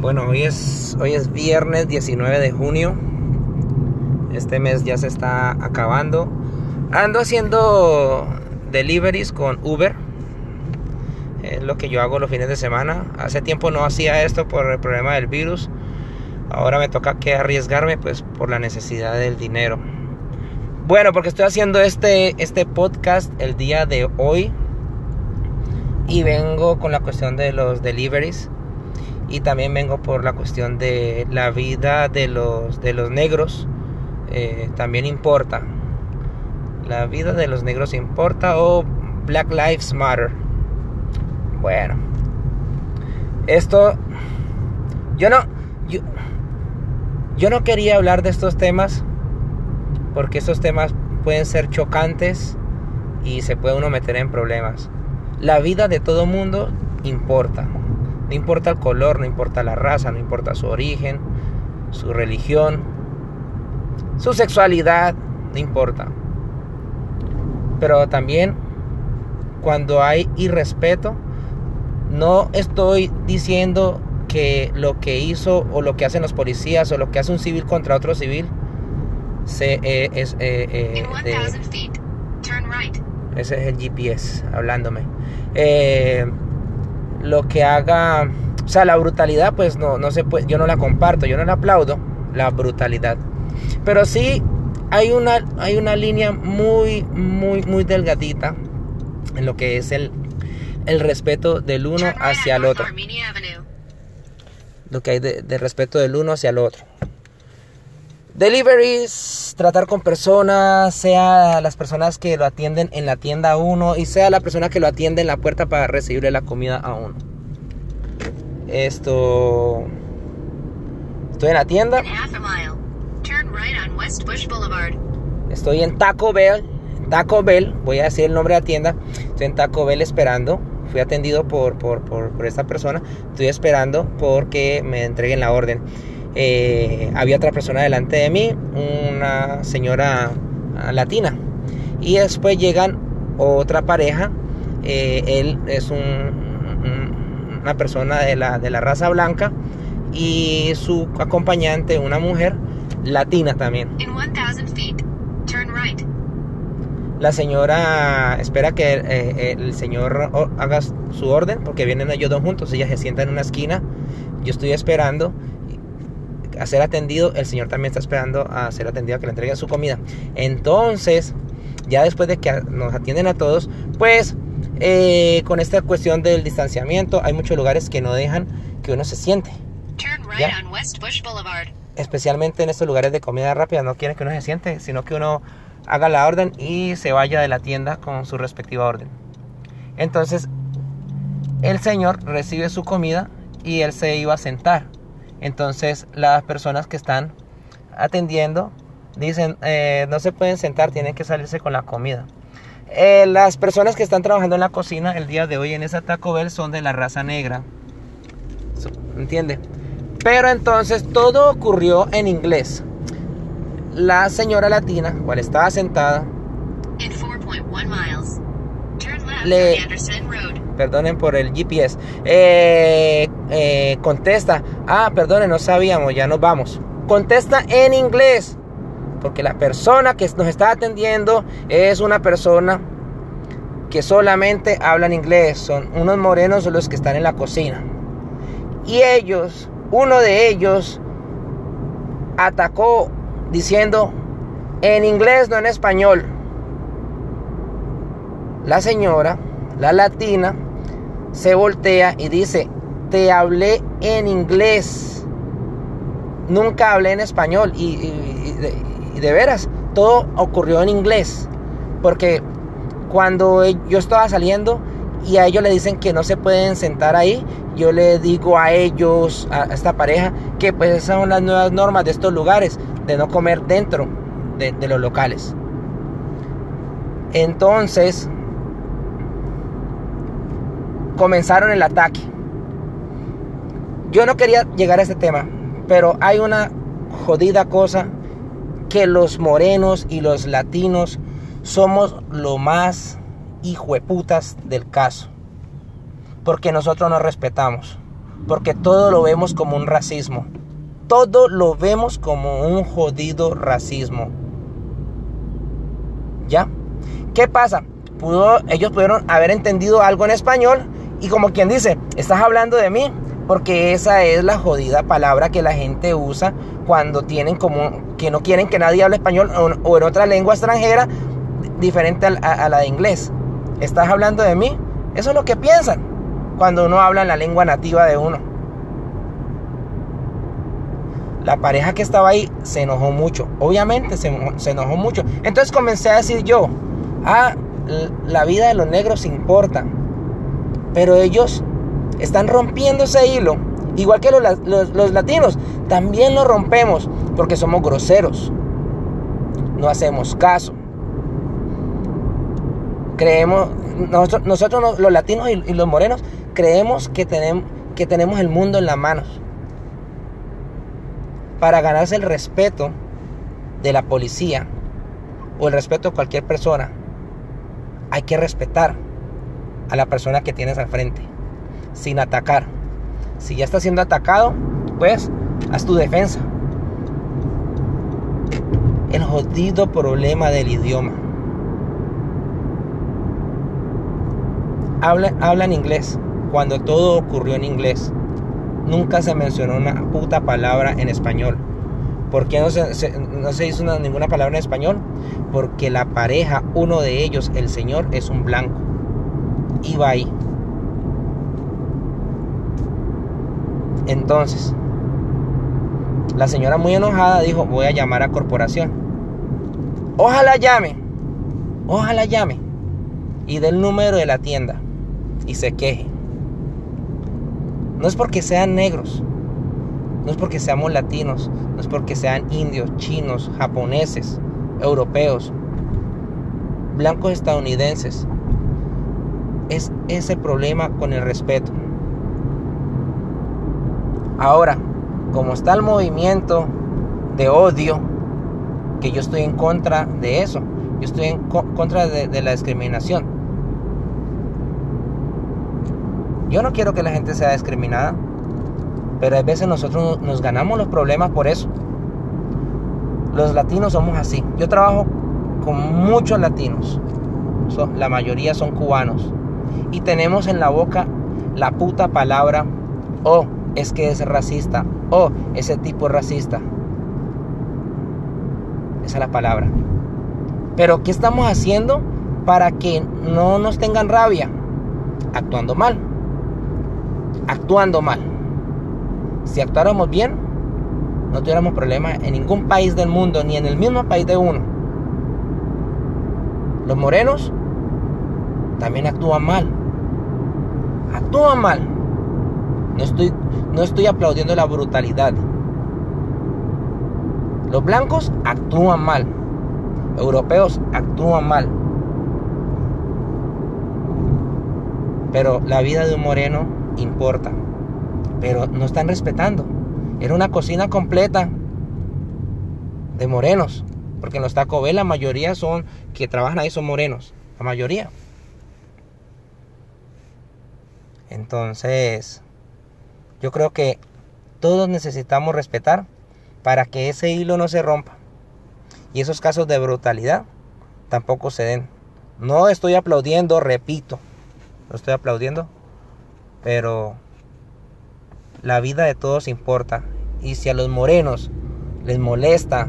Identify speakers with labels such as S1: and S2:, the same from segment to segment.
S1: Bueno, hoy es, hoy es viernes 19 de junio. Este mes ya se está acabando. Ando haciendo deliveries con Uber. Es lo que yo hago los fines de semana. Hace tiempo no hacía esto por el problema del virus. Ahora me toca que arriesgarme pues por la necesidad del dinero. Bueno, porque estoy haciendo este, este podcast el día de hoy. Y vengo con la cuestión de los deliveries y también vengo por la cuestión de la vida de los, de los negros. Eh, también importa. La vida de los negros importa o Black Lives Matter. Bueno. Esto... Yo no... Yo, yo no quería hablar de estos temas porque estos temas pueden ser chocantes y se puede uno meter en problemas. La vida de todo mundo importa. No importa el color, no importa la raza, no importa su origen, su religión, su sexualidad, no importa. Pero también cuando hay irrespeto, no estoy diciendo que lo que hizo o lo que hacen los policías o lo que hace un civil contra otro civil se, eh, es, eh, eh, ese es el GPS hablándome. Eh, lo que haga, o sea, la brutalidad, pues no, no se puede, yo no la comparto, yo no la aplaudo, la brutalidad. Pero sí hay una, hay una línea muy, muy, muy delgadita en lo que es el, el respeto del uno hacia el otro. Lo que hay de, de respeto del uno hacia el otro. Deliveries, tratar con personas, sea las personas que lo atienden en la tienda a uno y sea la persona que lo atiende en la puerta para recibirle la comida a uno. Esto... Estoy en la tienda. Estoy en Taco Bell. Taco Bell, voy a decir el nombre de la tienda. Estoy en Taco Bell esperando. Fui atendido por, por, por, por esta persona. Estoy esperando porque me entreguen la orden. Eh, había otra persona delante de mí, una señora latina. Y después llegan otra pareja, eh, él es un, una persona de la, de la raza blanca y su acompañante, una mujer latina también. La señora espera que eh, el señor haga su orden porque vienen ellos dos juntos. Ella se sienta en una esquina. Yo estoy esperando a ser atendido, el Señor también está esperando a ser atendido, a que le entreguen su comida. Entonces, ya después de que nos atienden a todos, pues eh, con esta cuestión del distanciamiento, hay muchos lugares que no dejan que uno se siente. Especialmente en estos lugares de comida rápida, no quieren que uno se siente, sino que uno haga la orden y se vaya de la tienda con su respectiva orden. Entonces, el Señor recibe su comida y él se iba a sentar. Entonces las personas que están atendiendo dicen, eh, no se pueden sentar, tienen que salirse con la comida. Eh, las personas que están trabajando en la cocina el día de hoy en esa Taco Bell son de la raza negra. ¿Entiende? Pero entonces todo ocurrió en inglés. La señora latina, cual estaba sentada, le, perdonen por el GPS, eh, eh, contesta, ah, perdonen, no sabíamos, ya nos vamos. Contesta en inglés, porque la persona que nos está atendiendo es una persona que solamente hablan inglés, son unos morenos los que están en la cocina. Y ellos, uno de ellos, atacó diciendo en inglés, no en español. La señora, la latina, se voltea y dice, te hablé en inglés, nunca hablé en español. Y, de, veras, todo ocurrió en inglés. Porque cuando yo estaba saliendo y a ellos le dicen que no se pueden sentar ahí, yo le digo a ellos, a esta pareja, que pues esas son las nuevas normas de estos lugares, de no comer dentro de, de los locales. Entonces, comenzaron el ataque. Yo no quería llegar a este tema, pero hay una jodida cosa que los morenos y los latinos somos lo más hijueputas del caso. Porque nosotros nos respetamos. porque todo lo vemos como un racismo. Todo lo vemos como un jodido racismo. ¿Ya? ¿Qué pasa? Pudo, ellos pudieron haber entendido algo en español y como quien dice, estás hablando de mí, porque esa es la jodida palabra que la gente usa cuando tienen como que no quieren que nadie hable español o, en otra lengua extranjera diferente a, la de inglés. ¿Estás hablando de mí? Eso es lo que piensan cuando uno habla en la lengua nativa de uno. La pareja que estaba ahí se enojó mucho. Obviamente se, se enojó mucho. Entonces comencé a decir yo, ah, la vida de los negros importa. Pero ellos están rompiendo ese hilo. Igual que los, latinos, también lo rompemos porque somos groseros. No hacemos caso. Creemos, nosotros, nosotros los latinos y, los morenos, creemos que tenemos, que tenemos el mundo en las manos. Para ganarse el respeto de la policía o el respeto de cualquier persona, hay que respetar a la persona que tienes al frente, sin atacar. Si ya está siendo atacado, pues haz tu defensa. El jodido problema del idioma. Habla, hablan inglés cuando todo ocurrió en inglés. Nunca se mencionó una puta palabra en español. ¿Por qué no se, no se hizo ninguna palabra en español? Porque la pareja, uno de ellos, el señor, es un blanco iba ahí. Entonces, la señora muy enojada dijo, voy a llamar a corporación. Ojalá llame, ojalá llame. Y dé el número de la tienda y se queje. No es porque sean negros, no es porque seamos latinos, no es porque sean indios, chinos, japoneses, europeos, blancos estadounidenses, es ese problema con el respeto. Ahora, como está el movimiento de odio, que yo estoy en contra de eso, yo estoy en contra de, la discriminación. Yo no quiero que la gente sea discriminada, pero a veces nosotros nos ganamos los problemas por eso. Los latinos somos así. Yo trabajo con muchos latinos. la mayoría son cubanos y tenemos en la boca la puta palabra, oh, es que es racista, oh, ese tipo racista. Esa es la palabra. Pero ¿qué estamos haciendo para que no nos tengan rabia? Actuando mal. Actuando mal. Si actuáramos bien, no tuviéramos problema en ningún país del mundo, ni en el mismo país de uno. Los morenos también actúan mal. Actúan mal. No estoy, no estoy aplaudiendo la brutalidad. Los blancos actúan mal. Europeos actúan mal. Pero la vida de un moreno importa. Pero no están respetando. Era una cocina completa de morenos. Porque en los Taco Bell la mayoría son que trabajan ahí son morenos. La mayoría. Entonces, yo creo que todos necesitamos respetar para que ese hilo no se rompa. Y esos casos de brutalidad tampoco se den. No estoy aplaudiendo, repito, no estoy aplaudiendo, pero la vida de todos importa. Y si a los morenos les molesta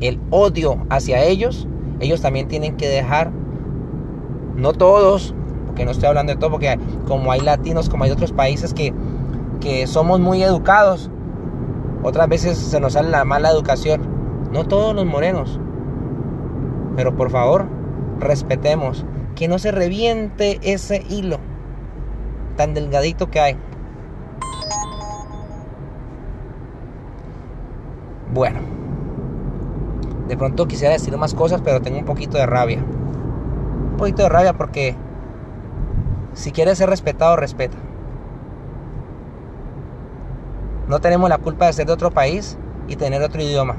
S1: el odio hacia ellos, ellos también tienen que dejar, no todos, que no estoy hablando de todo, porque como hay latinos, como hay otros países que, que somos muy educados, otras veces se nos sale la mala educación. No todos los morenos. Pero por favor, respetemos. Que no se reviente ese hilo tan delgadito que hay. Bueno. De pronto quisiera decir más cosas, pero tengo un poquito de rabia. Un poquito de rabia porque si quieres ser respetado, respeta. No tenemos la culpa de ser de otro país y tener otro idioma.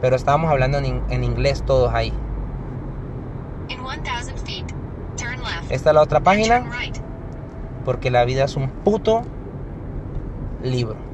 S1: Pero estábamos hablando en, inglés todos ahí. Esta es la otra página. Porque la vida es un puto libro.